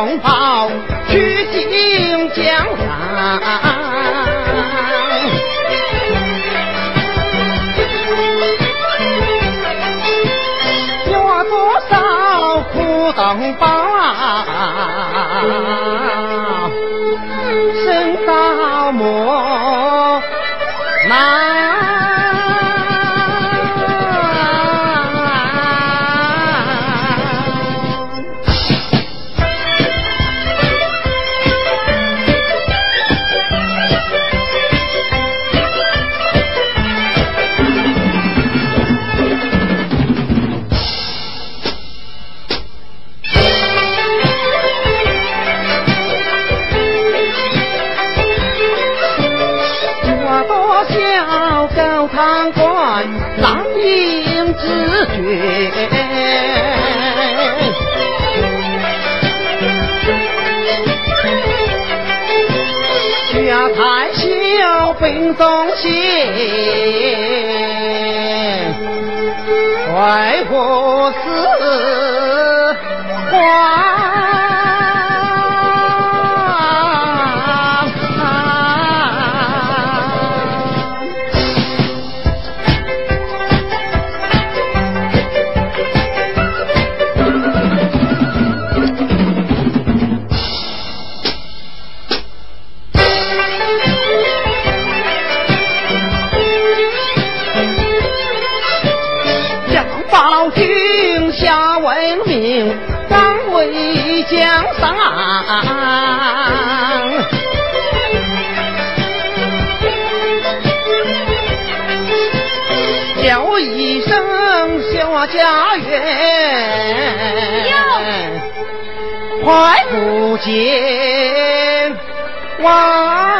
红袍去进江山，有多少苦同胞身东西快活把老君下文明当为江山叫一声小家园快不见哇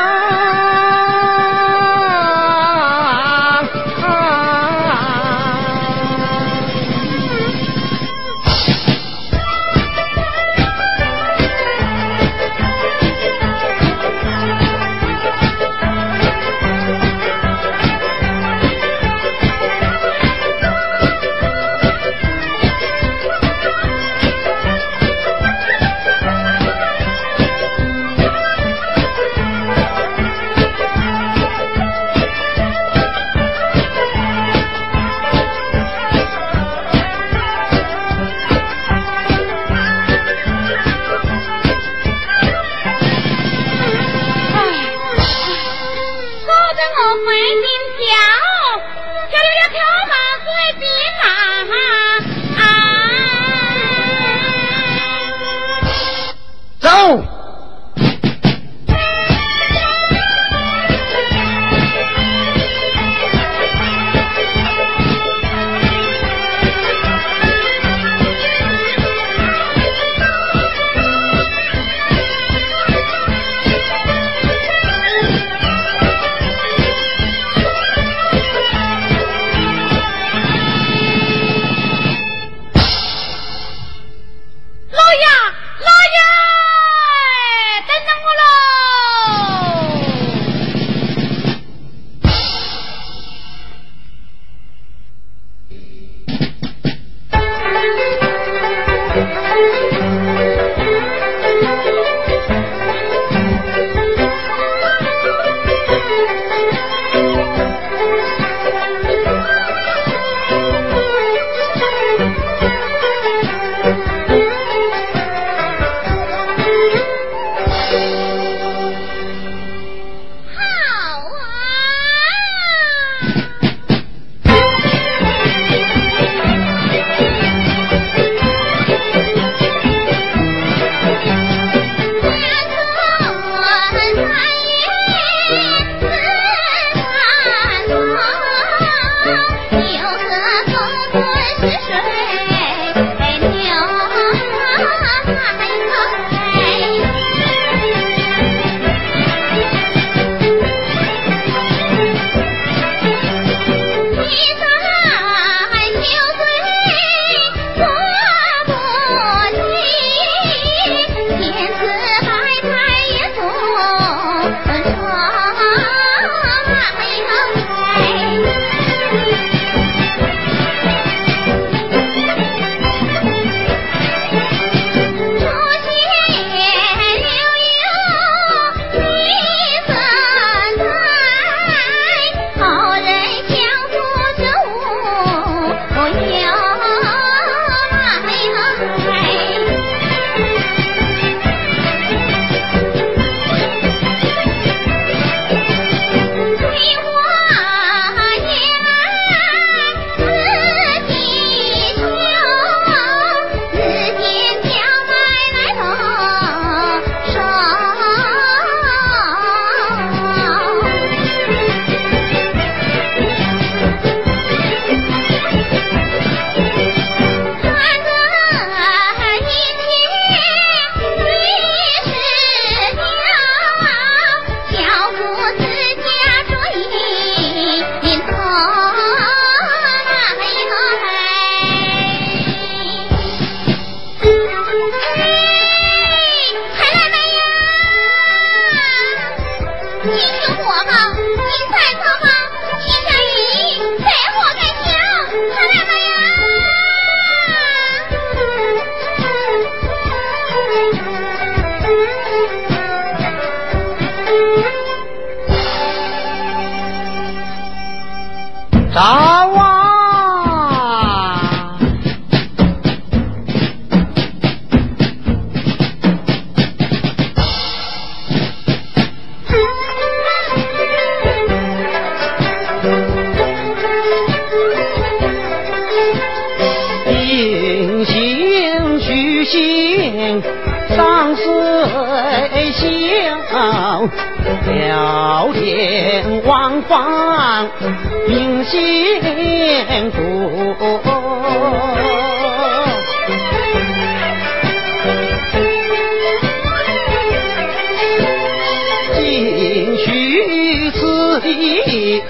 弟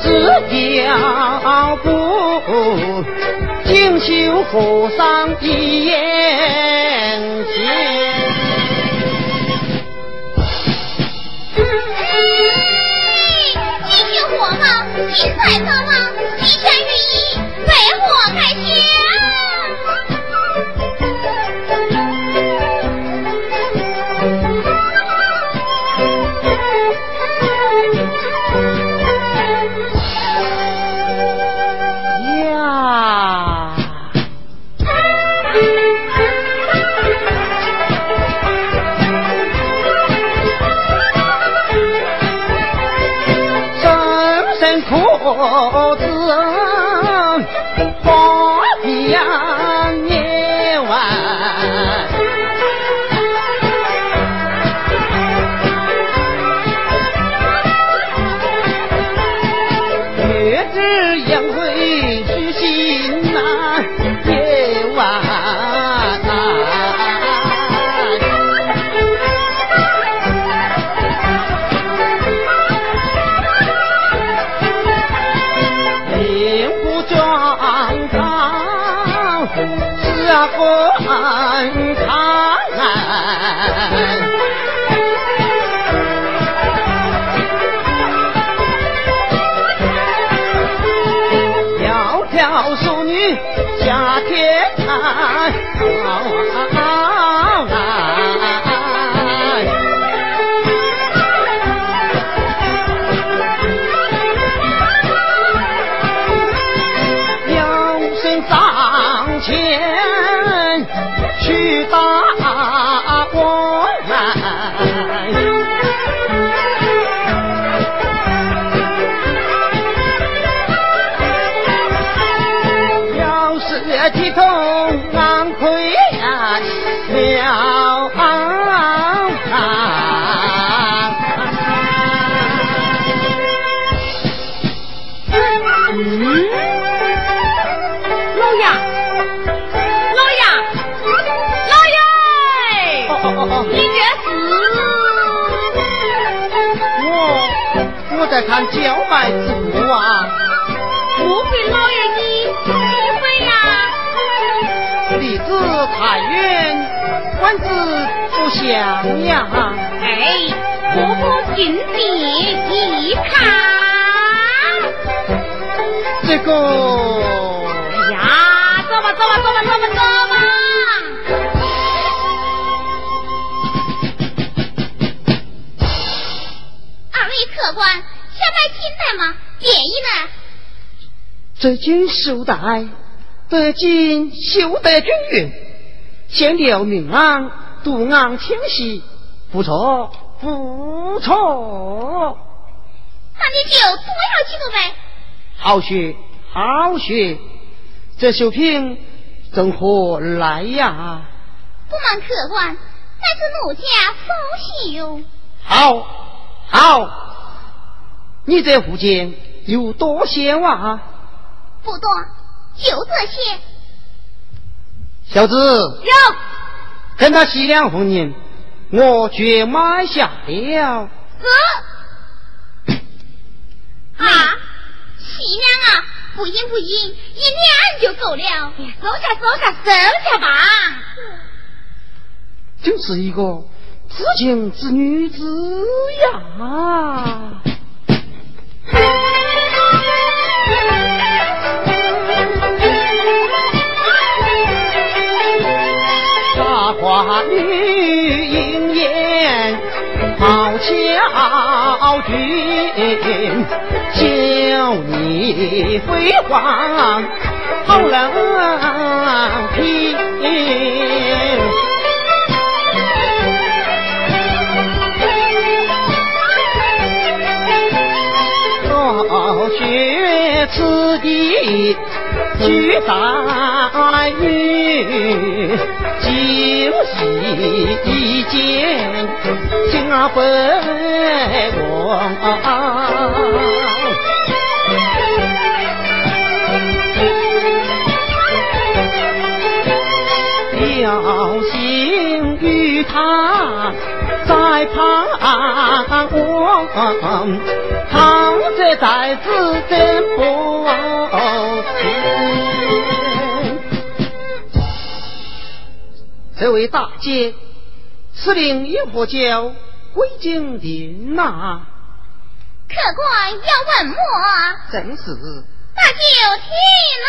子脚步，锦绣河上一眼见。继续火吗？你采访前在看叫卖之物啊，不被老爷你误会呀？离子太远，官子不详呀。哎，婆婆请你一看，这个哎呀，走吧，走吧，走吧，走吧，走吧。二位客官，想买金带吗？便宜呢？这件绶带得经绣得均匀，线条明朗，图案清晰，不错不错。那你就多要几多呗？好学好学，这绣品怎何来呀？不瞒客官，乃是奴家手绣。好，好，你这福建有多些哇？不多，就这些。小子，有，跟他洗两红银，我绝买下了。哥，啊，喜娘啊，不应不应，一两就够了。收下，收下，收下吧。就是一个知情之女子呀！大花女应艳，好巧君，叫你辉煌好人品。居大运，今夕一见家本王。小心与他在旁望，倘这在子真不这位大姐，此令因何叫归京定呐？客官要问我，正是。那就听啦。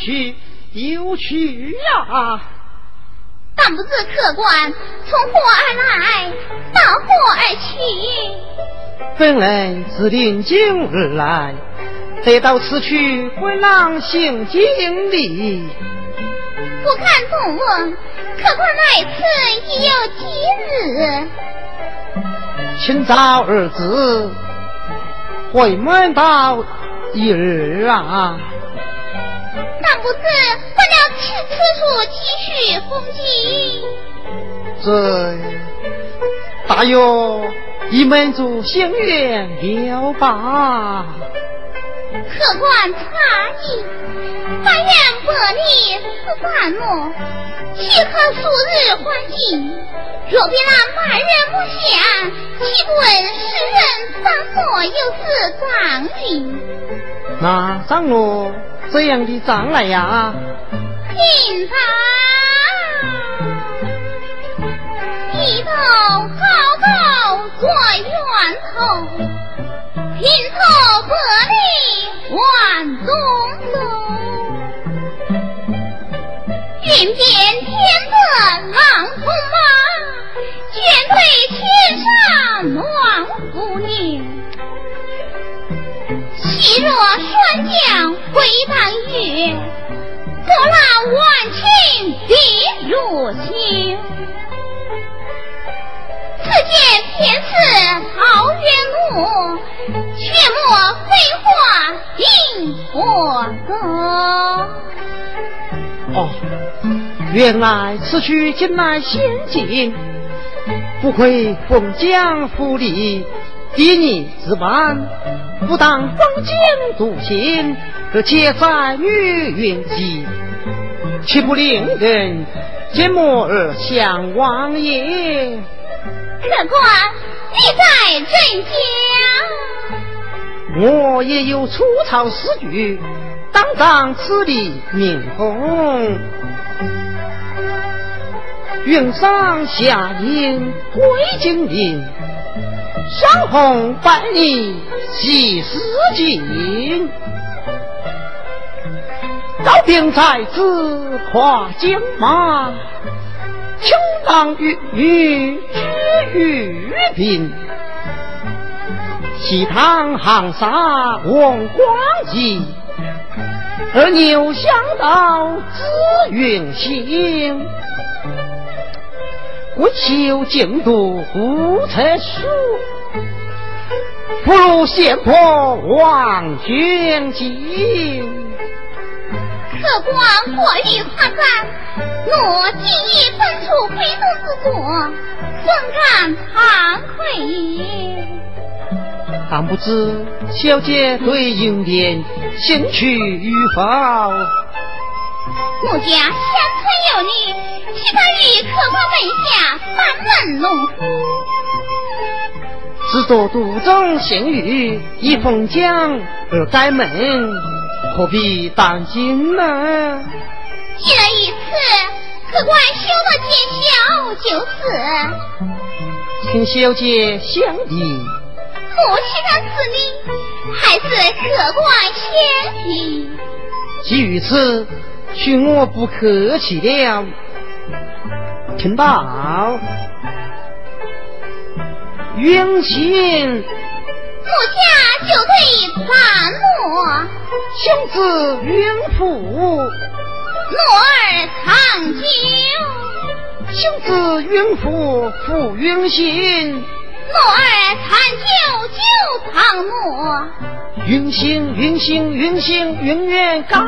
有趣有趣呀！但不知客官从何而来，到何而去？本人自临京而来，得到此去回郎行经礼。不敢多问，客官来此已有几日？清早儿子，回门到一日啊。不知不了此此处几许风景？这大约一门族仙缘了吧？客官诧异，半缘百里似繁木，岂可数日还境？若比那满人不祥，岂不问世人张罗有此状景？那张罗怎样的障来呀？平常一头高高坐源头，平头百里万中走，云边天色浪风马，卷对天上暖妇女。细若霜降回荡雨，波浪万顷碧如星。此间天似桃源路，却莫飞花映我歌。哦，原来此去近来仙境，不愧封疆府里，睥睨之般，不当封建独行，这皆在女云集，岂不令人寂寞而相望也？客官，你在镇江？我也有粗糙诗句，当当此地名红。云上霞影归金陵，山红百里喜事景。招兵在此跨江马，情郎玉女知玉屏。西塘杭沙望光极，而牛香道知云行。为求净土不测书，不如先破望君景。客官过于夸赞，我今已分出非同之过，怎敢惭愧也？但不知小姐对银莲兴趣与否？我家乡村有女，岂可与客官门下班门弄斧？自作独中陷狱，以封江而改门，何必当心呢？既然如此，客官休得见笑就是。请小姐相依。夫妻的子女，还是客官先提。既如此，许我不客气了。听到，云行，目下就对盘木，兄子云父，诺儿长久。兄子云父，父云行，诺儿长久就长诺，允行允行允行，永远高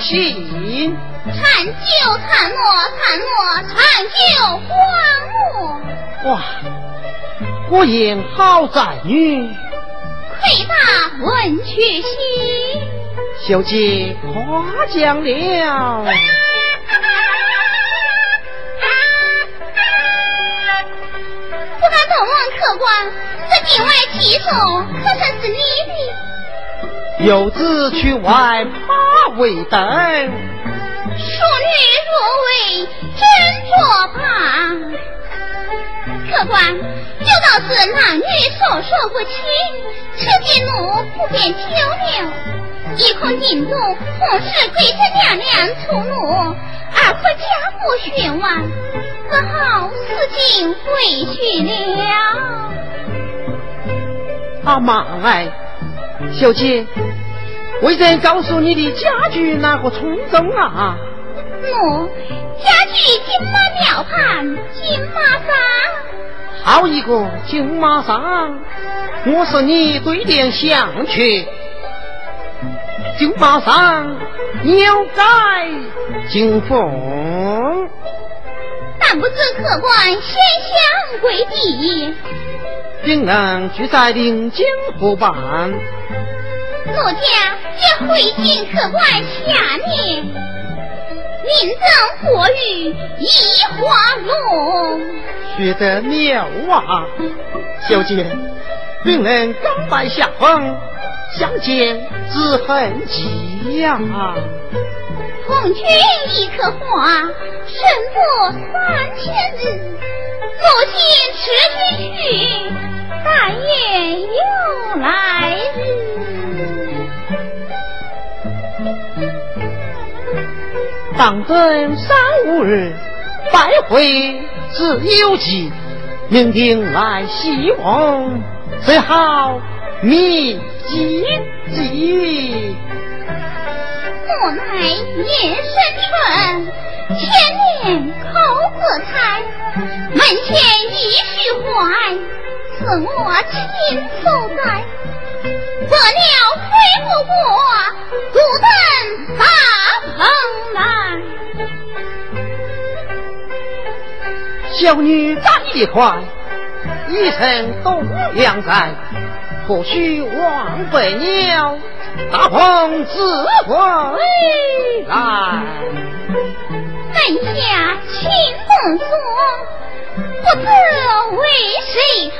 兴。长久长诺长诺长久还诺，哇，果然好仔女，魁大文曲兮。小姐夸奖了。不敢多问客官，这境外寄送可算是你的？游子去外怕未等，淑女若为真作伴。客官，就道是男女授受不亲，此间奴不便久留，一可从京都奉使贵妃娘娘出怒，二可家父询问，只好死尽回去了。阿妈哎，小姐，未曾告诉你的家具哪个村中啊？我家具金马庙畔金马山。好一个金马山！我是你对联相去。金马山鸟在金凤，但不知客官先相归地。定能聚在临京河畔。奴家也回京客官下面，临阵火雨一花龙。学得妙啊，小姐，令人甘拜下风，相见之痕迹呀。红军一颗花，胜过三千日。如今吃君去。但愿有来日。当等三五日，拜会自有计。明定来西望，最好觅吉吉。我乃叶生春，千年口子开，门前一须怀。是我亲手栽，不料飞不过，孤等大蓬莱。小女长一块，一生东阳在，或许忘不了大鹏自回来。门下亲门锁。不知为谁开，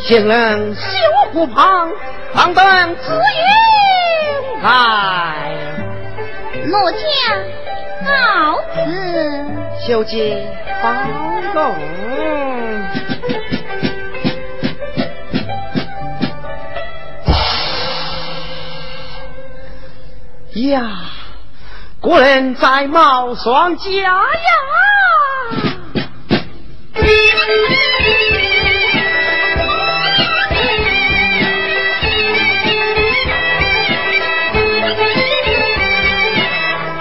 行人修湖旁，旁等紫云来。奴家告辞。小姐保重。呀，个人在貌双佳呀。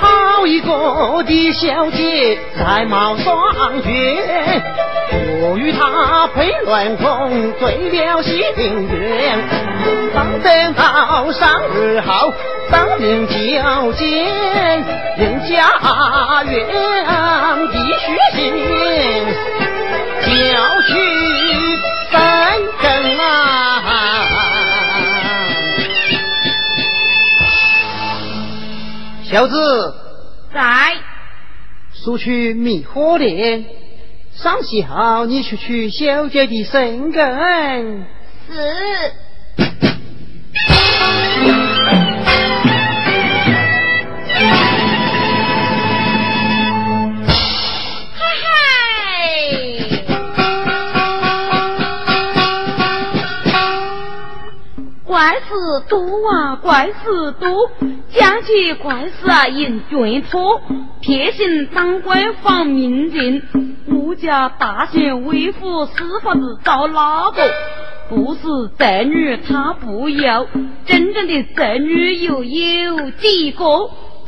好一个的小姐，才貌双绝，我与他配鸾凤，醉了心愿。当等到三日后，当面交见，人家愿必须行。要去三更啊！小子，在。速去觅火莲，上席后你去取小姐的身根。是。怪事多啊，怪事多！讲起怪事啊，引卷托，撇心当官访民警，我家大贤为父司法子找哪个？不是宅女，他不要，真正的宅女又有几个？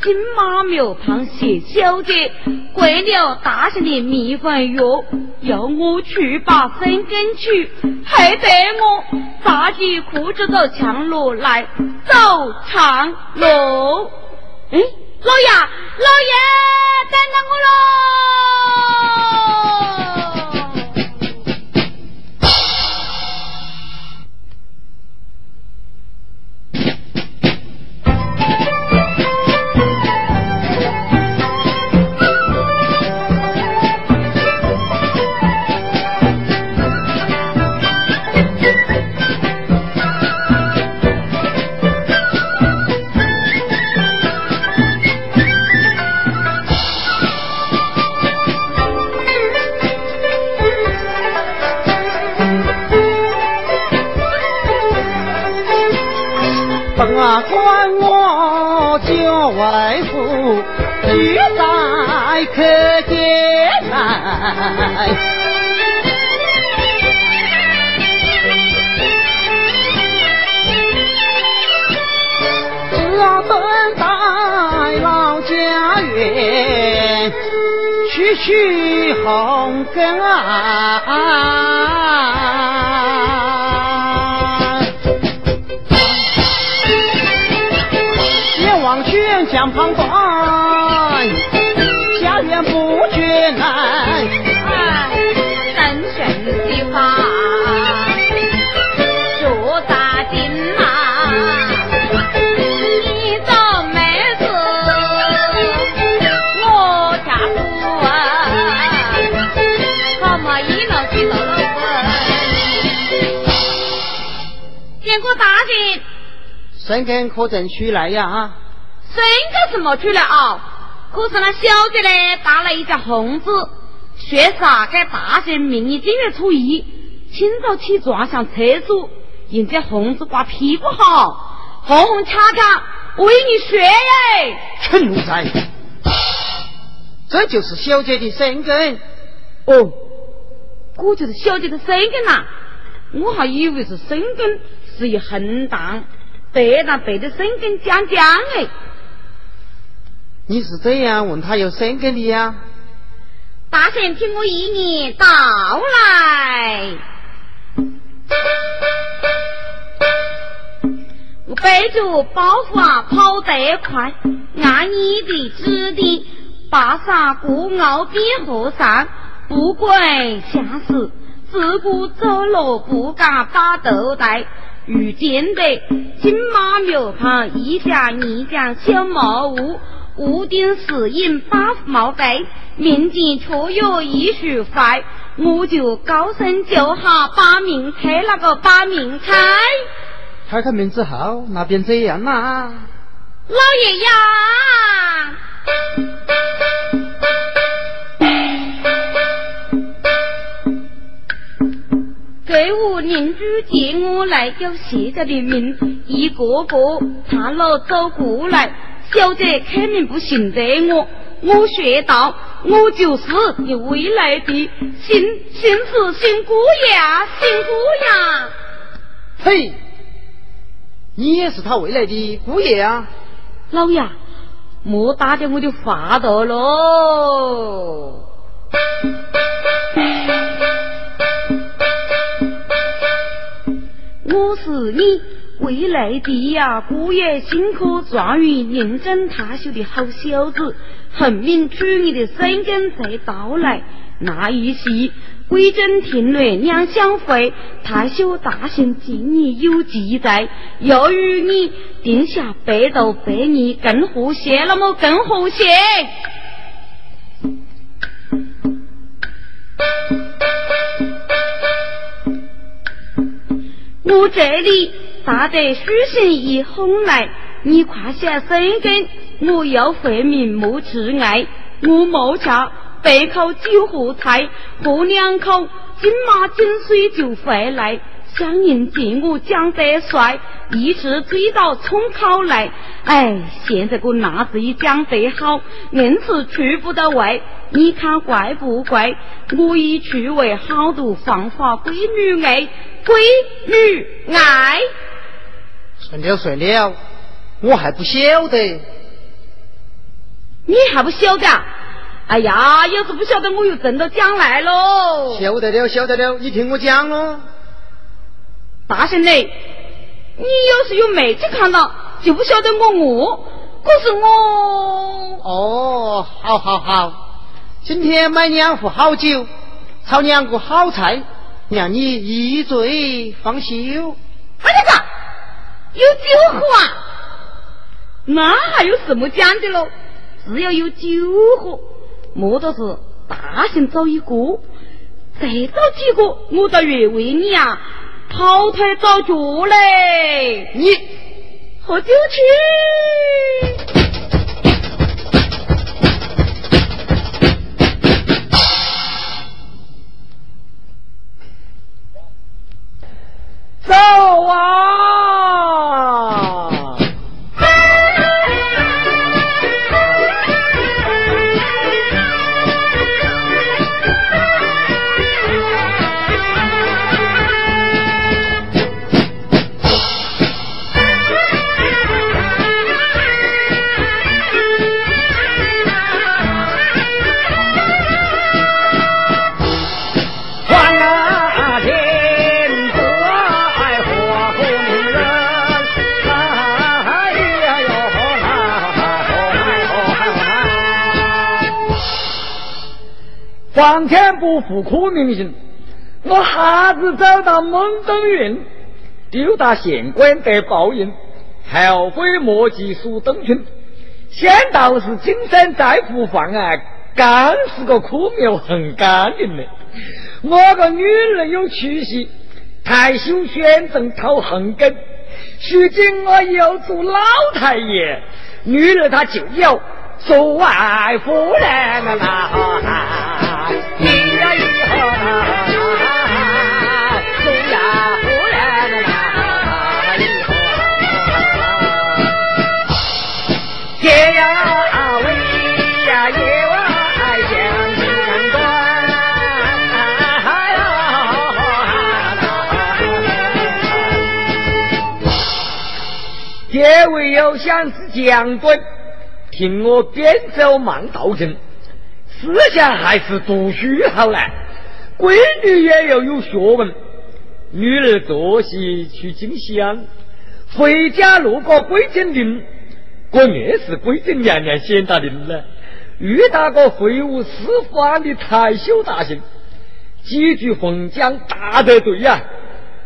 金马庙旁谢小姐，贵了大仙的迷魂药，要我去把身根取，害得我扎起裤子走墙路来走长路。哎，老爷，老爷，等等我喽！我就为父举在可见来。只要等待老家园，徐徐红根啊！生根可曾出来呀？生个什么出来啊？可是那小姐呢，打了一架红字，说啥给大神明年正月初一清早起床上厕所，人家红字挂屁股好，红红恰恰为你学耶。蠢奴才，这就是小姐的生根。哦，这就是小姐的生根呐、我还以为是生根是一横档，背那背的生根将将哎。你是这样问他有生根的呀？大神听我一言道来。我背着包袱啊跑得快，按你的指点，巴萨过鳌边河上，不管相识，自古走路不敢把头抬。遇见的金马庙旁一家一家小茅屋，屋顶四影八毛白，民间确有一束花，我就高声叫哈把命开，那个把命开，开开门之后，那边这样啦。老爷呀！给我邻居接我来要谢家的命，一个个踏路走过来，小姐开门不信得我，我说道：我就是你未来的新新子新姑爷啊，新姑呀！嘿，你也是他未来的姑爷啊？老爷，莫打掉我的话头喽。我是你未来的呀，姑爷新科状元，认真踏秀的好小子，奉命娶你的生根才到来。那一夕，归真天雷两相会，太修大圣今年有记载，又与你定下白头百年，更和谐，那么更和谐。我这里大得书信一封来，你快些生根，我要回民莫迟爱，我冇吃背口酒和菜，喝两口金马金水就回来。相迎见我讲得帅，一直追到冲考来。哎，现在个那子也讲得好，硬是出不到位。你看怪不怪？我已去为好多放花闺女爱，闺女爱。算了算了，我还不晓得。你还不晓得啊？哎呀，要是不晓得，我又挣到将来喽。晓得了，晓得了，你听我讲喽。大圣嘞，你要是有妹子看到，就不晓得我饿。可是我哦，好好好，今天买两壶好酒，炒两个好菜，让你一醉方休。哎呀个，有酒喝啊？那还有什么讲的喽？只要有酒喝，莫都是大圣找一个，再找几个，我倒愿为你啊跑腿找脚嘞。你喝酒去。走啊！皇天不负苦命人，我哈子走到蒙登云，丢大县官得报应，后悔莫及苏登群。先道是金山再复放啊，干是个苦命很干净的。我个女儿有出息，太修选正讨横根。如今我要做老太爷，女儿她就要做外夫人了啦！咿呀咿哈，做呀夫人了啦！咿呀喂呀夜晚相见关，结尾有想是将军，听我边走慢道正，思想还是读书好来。闺女也要有学问，女儿坐席去进香，回家路过归正陵，我也是归正娘娘显大令了。遇到个会武四方的太修大姓，几句混讲大得对呀。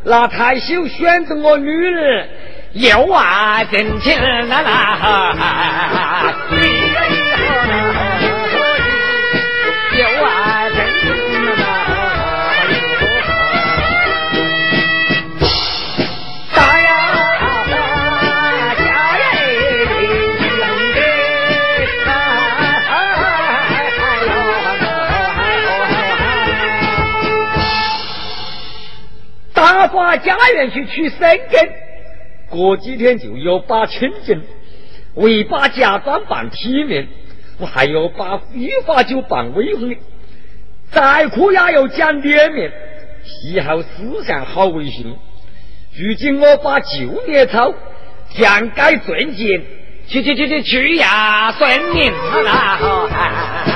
那太修选择我女儿。有啊，真情啦啦，大发家园去取生根。过几天就要把清净，为把假装办体面，我还要把依法就办威风的，再苦也要讲脸面，以后思想好为信。如今我把旧年钞ပြန်改赚钱，去去去去去呀，算命啦！咿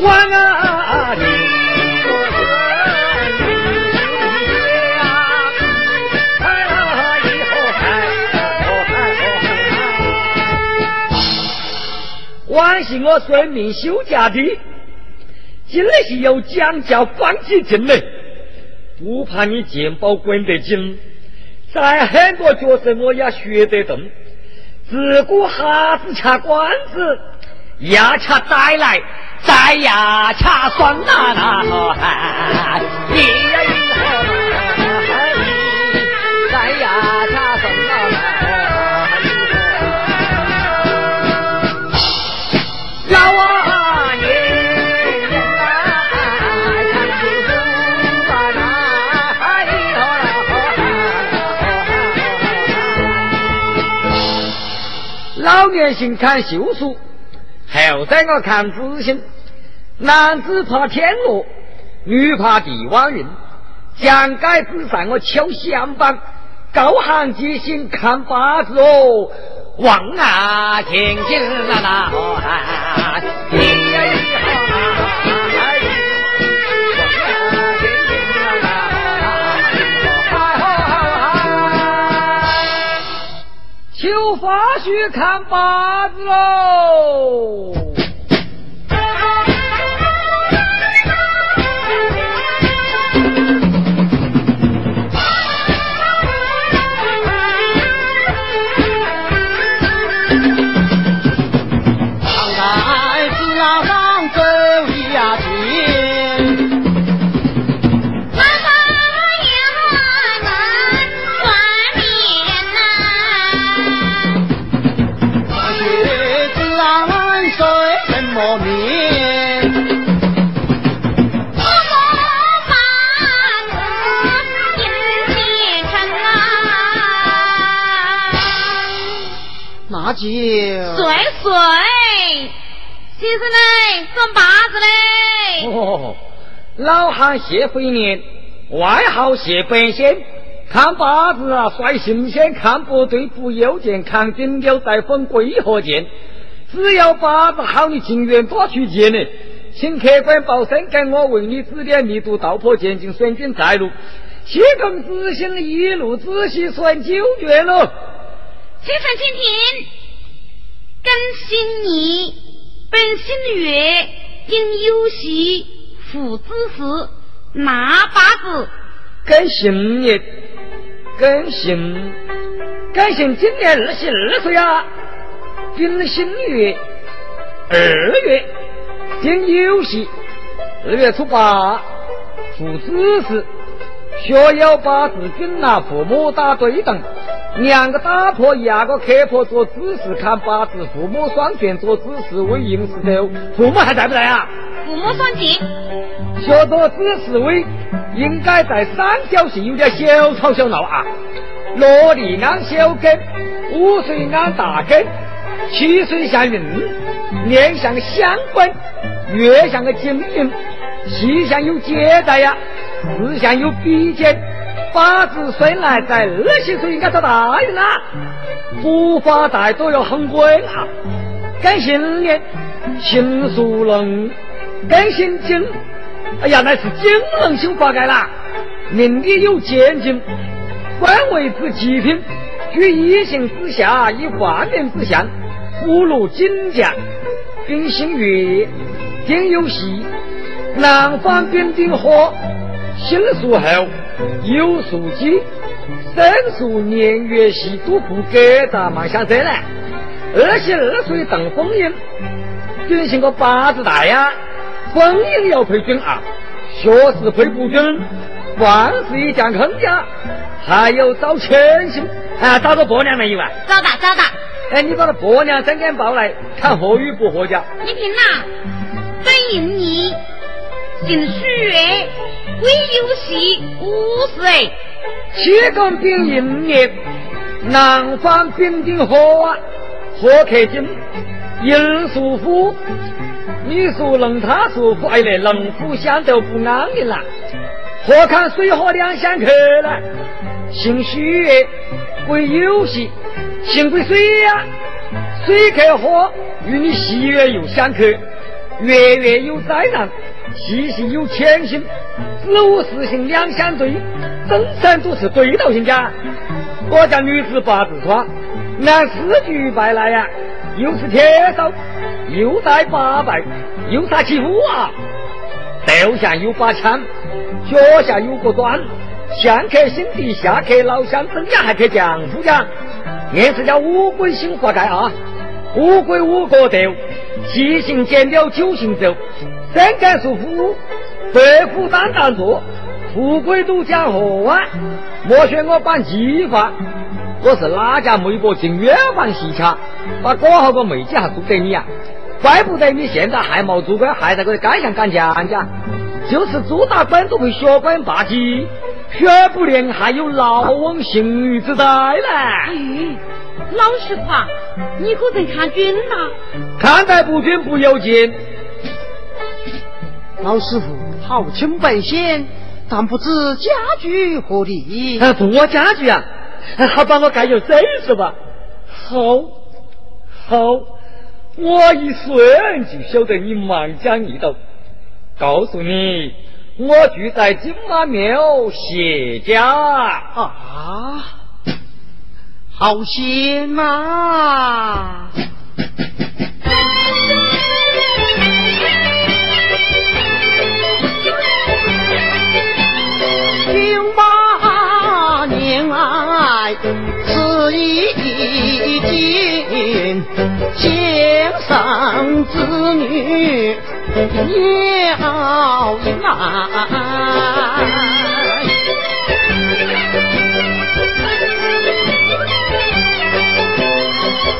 万啊！你我以后还是我孙命休假的，真的是有讲教放起劲来，不怕你剑宝滚得紧，在很多角色我也学得动，自古哈子掐关子，压掐带来。在呀，恰算呐呐，咿呀咿哈，在呀，恰算呐呐，老啊年年来看书书啊那，咿哈老年性看秀书。后在我看子星，男子怕天罗，女怕地网云。将该之上我敲响板，高喊吉星看八字哦，望啊天星啦啦，咿呀咿哈，发须看八字喽。岁岁，先生嘞，算八字嘞。哦，老汉谢回年，外号谢本仙。看八字啊，率新鲜，看不对不邮件，看顶流再分归何见？只要八字好，你情愿多去见呢。请客官报身，给我为你指点，密度道破前进，选军在路。岂更知心一路仔细算九卷喽？请看，请听，庚辛年本新月应有喜父子事，那八字？庚辛年，庚辛，庚辛今年二十二岁啊！丙辛月二月应有喜，二月初八父子事。学有八字均拿父母打对等，两个大婆，一个磕破做指示看八字，父母双全做指示为应时走。父母还在不在啊？父母双全。学做子时为应该在三角形有点小吵小闹啊。萝莉安小根，五岁安大根，七岁像运，年像相关，月像个金运，气象有接待呀。日相有比肩，八字生来在二十岁应该找大运啦，不发财都要很稳啊。庚辛年，辛属龙，庚辛金，哎呀，那是金龙星发改啦。命里有见金，官位之极品，居一行之下，以万年之相，福禄金将，丙辛月，丁有喜，南方丙丁火。辛属猴，酉属鸡，生属年月系都不给咱忙想这呢。二十二岁当风云，准行个八字大呀，风云要配军啊，学识配不准，万事一将坑家，还有找亲戚，啊，找到婆娘没有啊？找到找到。哎，你把那婆娘整点报来，看合与不合家。你听呐，本应你。姓许，归有喜五岁，七个丙寅年，南方丙丁火，火克金，寅属虎，你属龙，他属虎，哎嘞，龙虎相斗不安宁啦。何看水火两相克呢？姓许，归有喜，姓归水呀，水克火，与你喜悦又相克，月月有灾难。细细有前心，子午四行两相对，整三都是对头型家。我家女子八字窗，按四局拜来呀，又是铁烧，又带八拜，又杀欺负啊！头上有把枪，脚下有个端，上克心地，下克老乡，增加还克丈夫家。硬是叫乌龟心活该啊！乌龟五个斗，七行减了九行走。三杆属虎，白虎当当做，富贵都讲何啊？莫选我办计划，我是哪家媒婆进远房戏洽，把过好个媒姐还做给你啊？怪不得你现在还没做官，还在个街上干将家，就是朱大官都会学官霸气，学不练还有老翁幸运之灾呢。哎，老实话，你可曾看准呐？看得不准不要紧。老师傅，好清白仙，但不知家具何地？啊，做家具啊，好帮我盖有手是吧？好，好，我一算就晓得你忙讲一道。告诉你，我住在金马庙谢家啊，好仙啊！经，先生子女要来，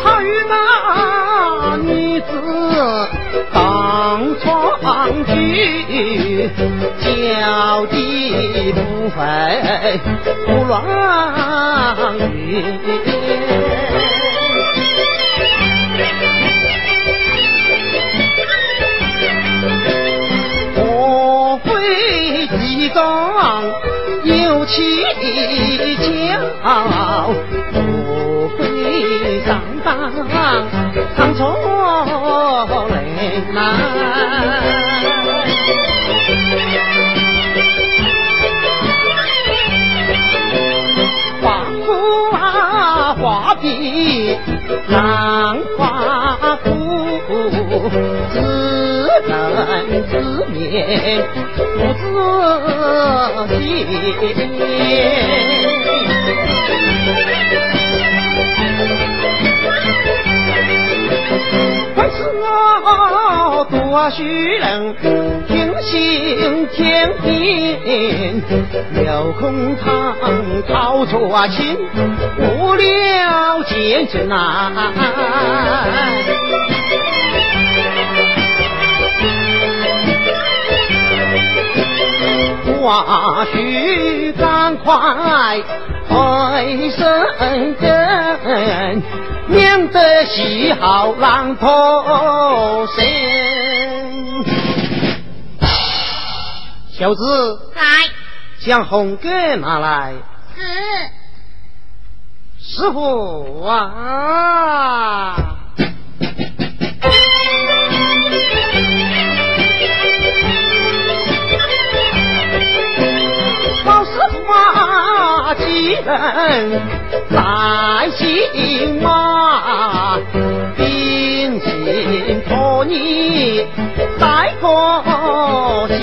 他与那女子当床居，脚底不飞不乱云。我会其中又起巧不会上当当错人来画幅啊画浪花夫自难自怜不自怜。为此我多许人听信天命，有空堂讨着亲，无了见证难。话须赶快回生根，免得喜好浪脱身。小子，来将红格拿来。是师傅啊！老师傅啊，几人在心马？秉性托你带个信。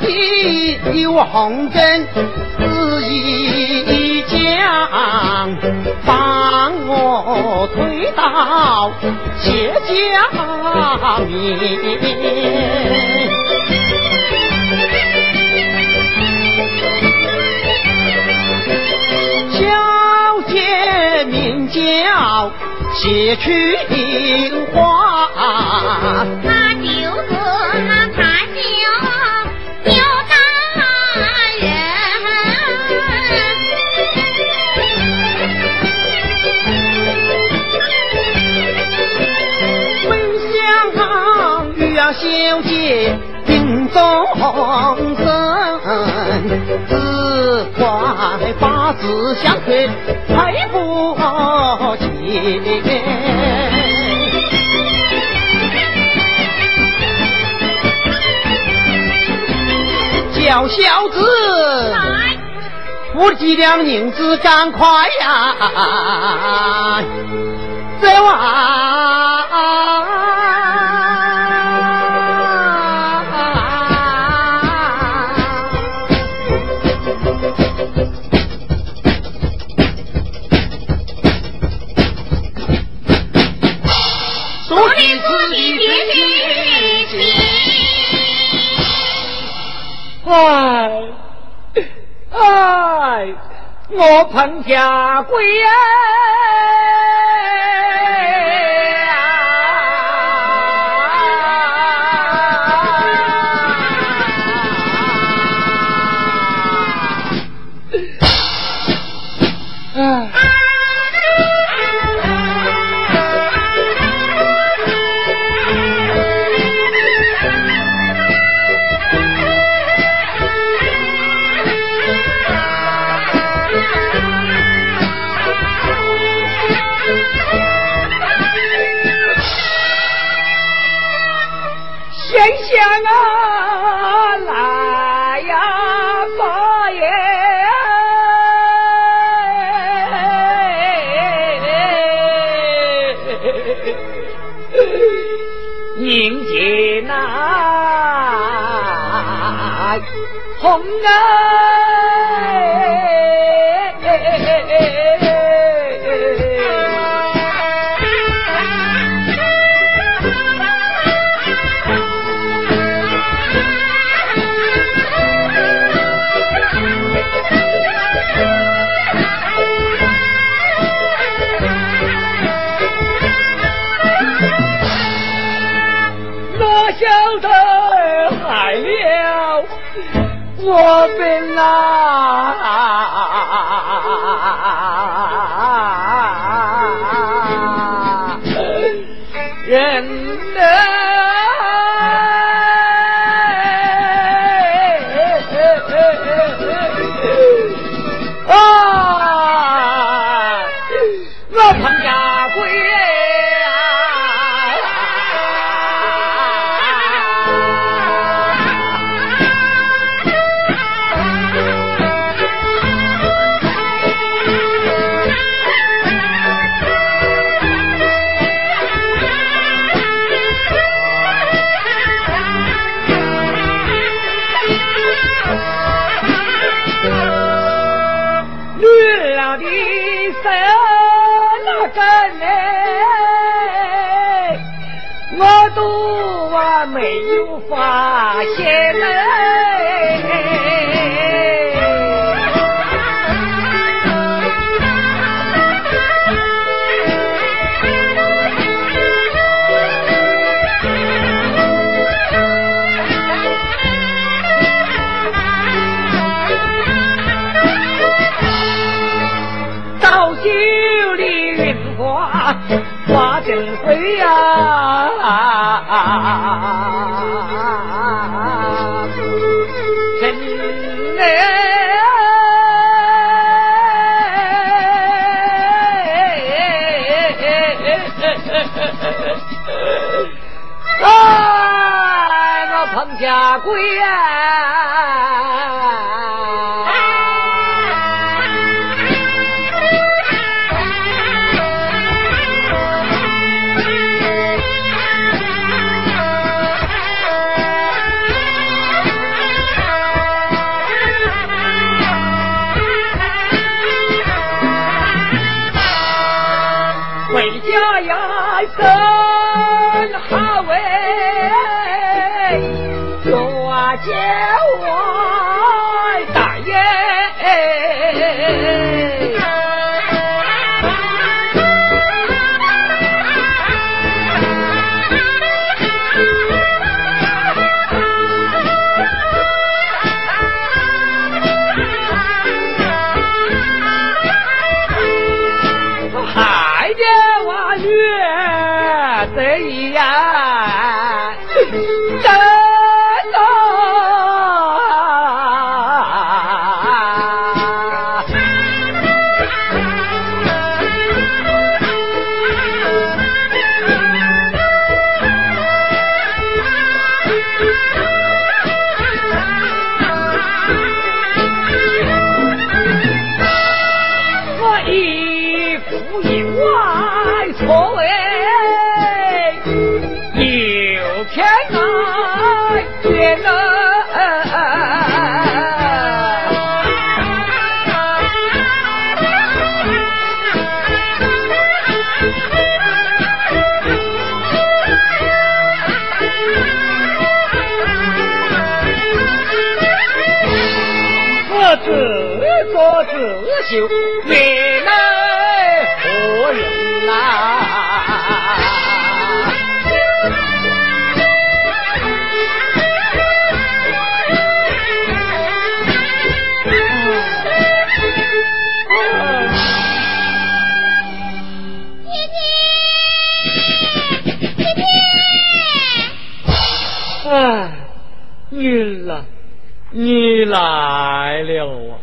此地有红针，旨意将，帮我推到谢家面。小姐名叫谢去樱花。小姐定终身，只怪八字相克配不见。叫小子，来，付几两银子，赶快呀，走啊！哎哎，我彭家贵。迎接那红啊我们发现哎。花正飞呀，碰就原来何人呐？爹爹，爹爹！哎，你来，你来了啊！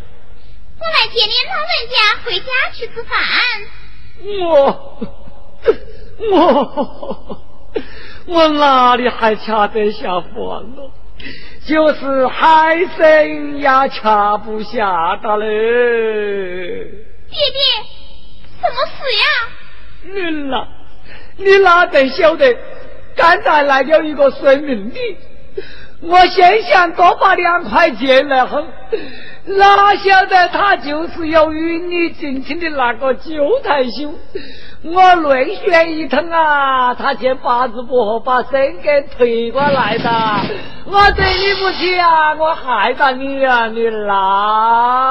我来接您老人家回家去吃饭。我我我哪里还吃得下饭了？就是海参也吃不下的嘞。爹爹，什么事呀？你哪你哪能晓得？刚才来了一个算命的，我先想多把两块钱来哼。哪晓得他就是要与你近亲的那个九太兄，我乱选一通啊，他见八字不合，把身给退过来的。我对你不起啊，我害到你啊，你啦。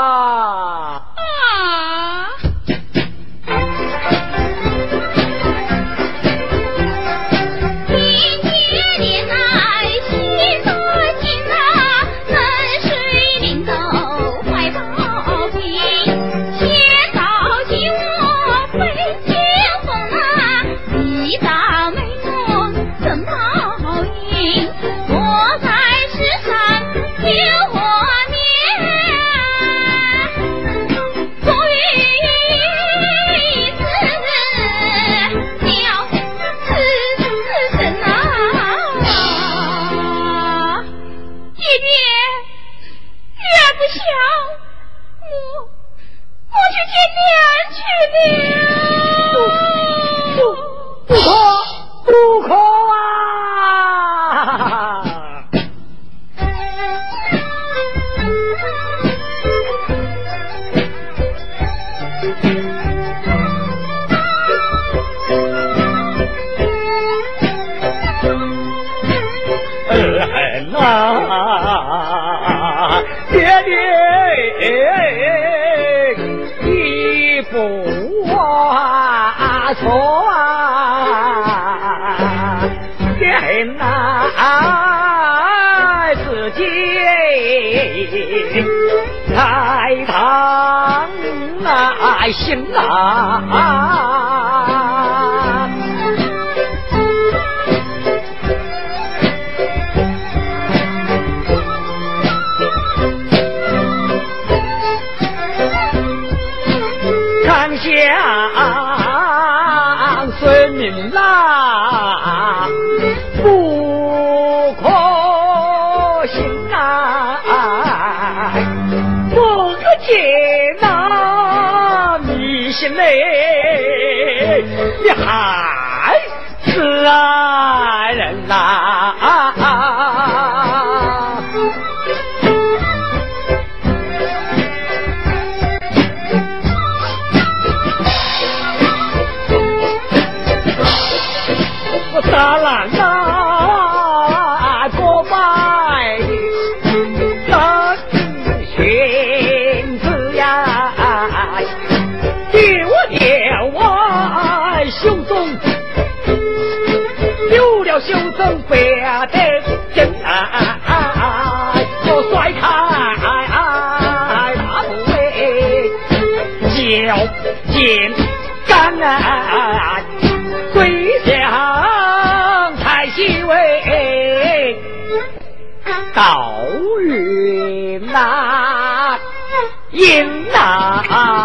云呐，云呐。